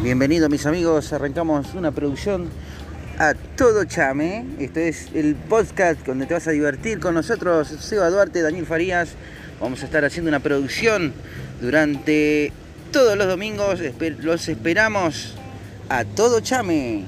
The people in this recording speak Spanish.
Bienvenidos mis amigos, arrancamos una producción a todo chame. Esto es el podcast donde te vas a divertir con nosotros, Seba Duarte, Daniel Farías. Vamos a estar haciendo una producción durante todos los domingos. Los esperamos a todo chame.